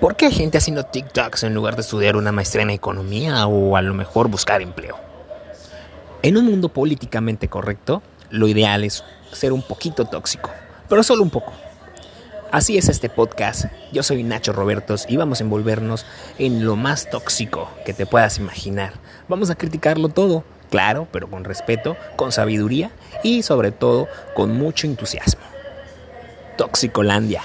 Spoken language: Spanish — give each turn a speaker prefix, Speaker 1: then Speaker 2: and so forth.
Speaker 1: ¿Por qué hay gente haciendo TikToks en lugar de estudiar una maestría en economía o a lo mejor buscar empleo? En un mundo políticamente correcto, lo ideal es ser un poquito tóxico, pero solo un poco. Así es este podcast. Yo soy Nacho Robertos y vamos a envolvernos en lo más tóxico que te puedas imaginar. Vamos a criticarlo todo, claro, pero con respeto, con sabiduría y sobre todo con mucho entusiasmo. Toxicolandia.